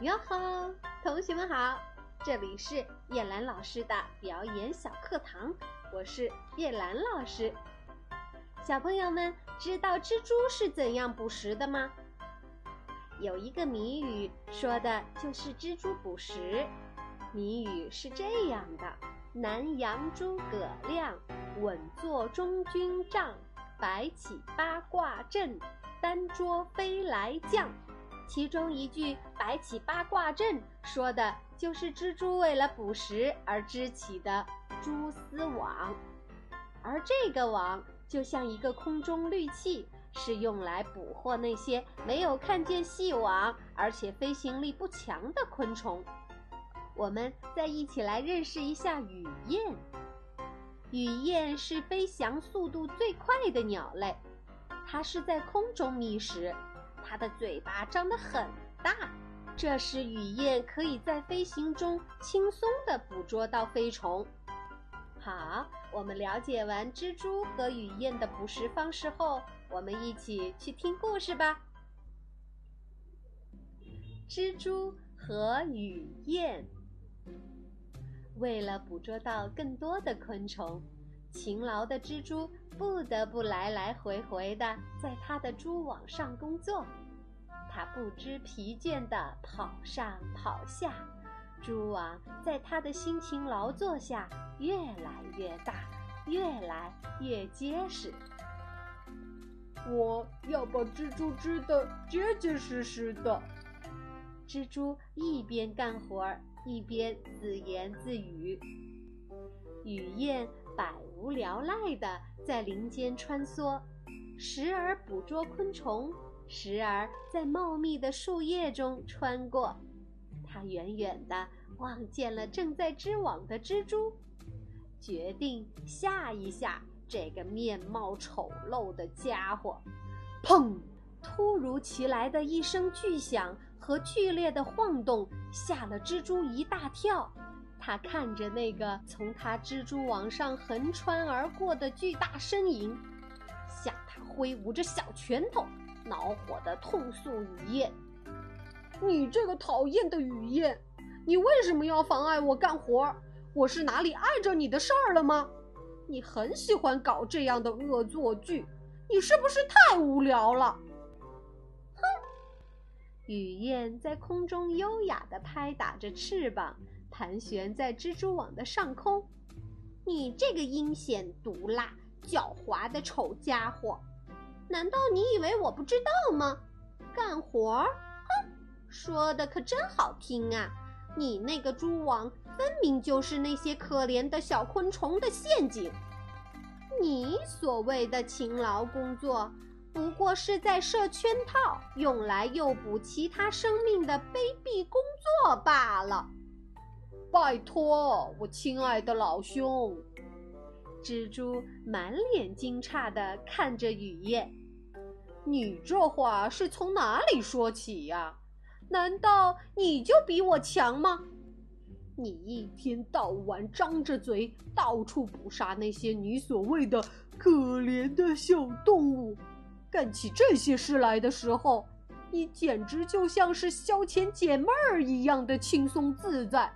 哟呵，同学们好，这里是叶兰老师的表演小课堂，我是叶兰老师。小朋友们知道蜘蛛是怎样捕食的吗？有一个谜语说的就是蜘蛛捕食。谜语是这样的：南阳诸葛亮，稳坐中军帐，摆起八卦阵，单捉飞来将。其中一句“摆起八卦阵”说的就是蜘蛛为了捕食而织起的蛛丝网，而这个网就像一个空中滤器，是用来捕获那些没有看见细网而且飞行力不强的昆虫。我们再一起来认识一下雨燕。雨燕是飞翔速度最快的鸟类，它是在空中觅食。它的嘴巴张得很大，这时雨燕可以在飞行中轻松地捕捉到飞虫。好，我们了解完蜘蛛和雨燕的捕食方式后，我们一起去听故事吧。蜘蛛和雨燕为了捕捉到更多的昆虫，勤劳的蜘蛛不得不来来回回地在它的蛛网上工作。它不知疲倦地跑上跑下，蛛网在它的辛勤劳作下越来越大，越来越结实。我要把蜘蛛织得结结实实的。蜘蛛一边干活儿一边自言自语。雨燕百无聊赖地在林间穿梭，时而捕捉昆虫。时而在茂密的树叶中穿过，他远远地望见了正在织网的蜘蛛，决定吓一吓这个面貌丑陋的家伙。砰！突如其来的一声巨响和剧烈的晃动吓了蜘蛛一大跳。他看着那个从他蜘蛛网上横穿而过的巨大身影，向他挥舞着小拳头。恼火的痛诉雨燕：“你这个讨厌的雨燕，你为什么要妨碍我干活？我是哪里碍着你的事儿了吗？你很喜欢搞这样的恶作剧，你是不是太无聊了？”哼！雨燕在空中优雅地拍打着翅膀，盘旋在蜘蛛网的上空。你这个阴险毒辣、狡猾的丑家伙！难道你以为我不知道吗？干活儿，哼，说的可真好听啊！你那个蛛网分明就是那些可怜的小昆虫的陷阱。你所谓的勤劳工作，不过是在设圈套，用来诱捕其他生命的卑鄙工作罢了。拜托，我亲爱的老兄！蜘蛛满脸惊诧地看着雨夜。你这话是从哪里说起呀？难道你就比我强吗？你一天到晚张着嘴，到处捕杀那些你所谓的可怜的小动物，干起这些事来的时候，你简直就像是消遣解闷儿一样的轻松自在，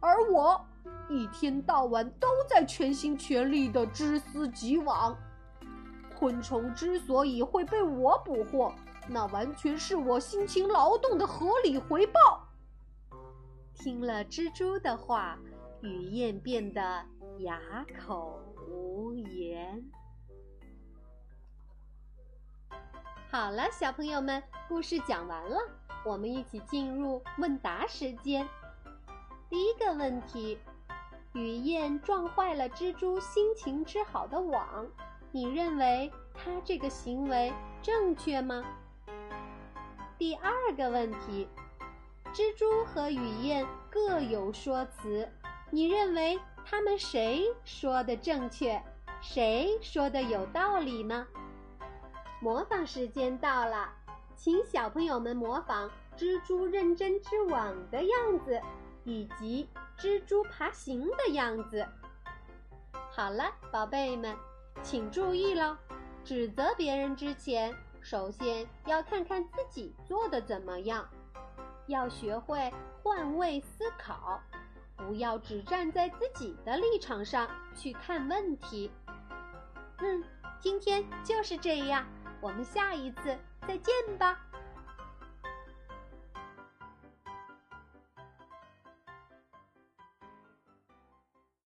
而我一天到晚都在全心全力的织丝织网。昆虫之所以会被我捕获，那完全是我辛勤劳动的合理回报。听了蜘蛛的话，雨燕变得哑口无言。好了，小朋友们，故事讲完了，我们一起进入问答时间。第一个问题：雨燕撞坏了蜘蛛辛勤织好的网。你认为他这个行为正确吗？第二个问题，蜘蛛和雨燕各有说辞，你认为他们谁说的正确，谁说的有道理呢？模仿时间到了，请小朋友们模仿蜘蛛认真织网的样子，以及蜘蛛爬行的样子。好了，宝贝们。请注意了，指责别人之前，首先要看看自己做的怎么样。要学会换位思考，不要只站在自己的立场上去看问题。嗯，今天就是这样，我们下一次再见吧。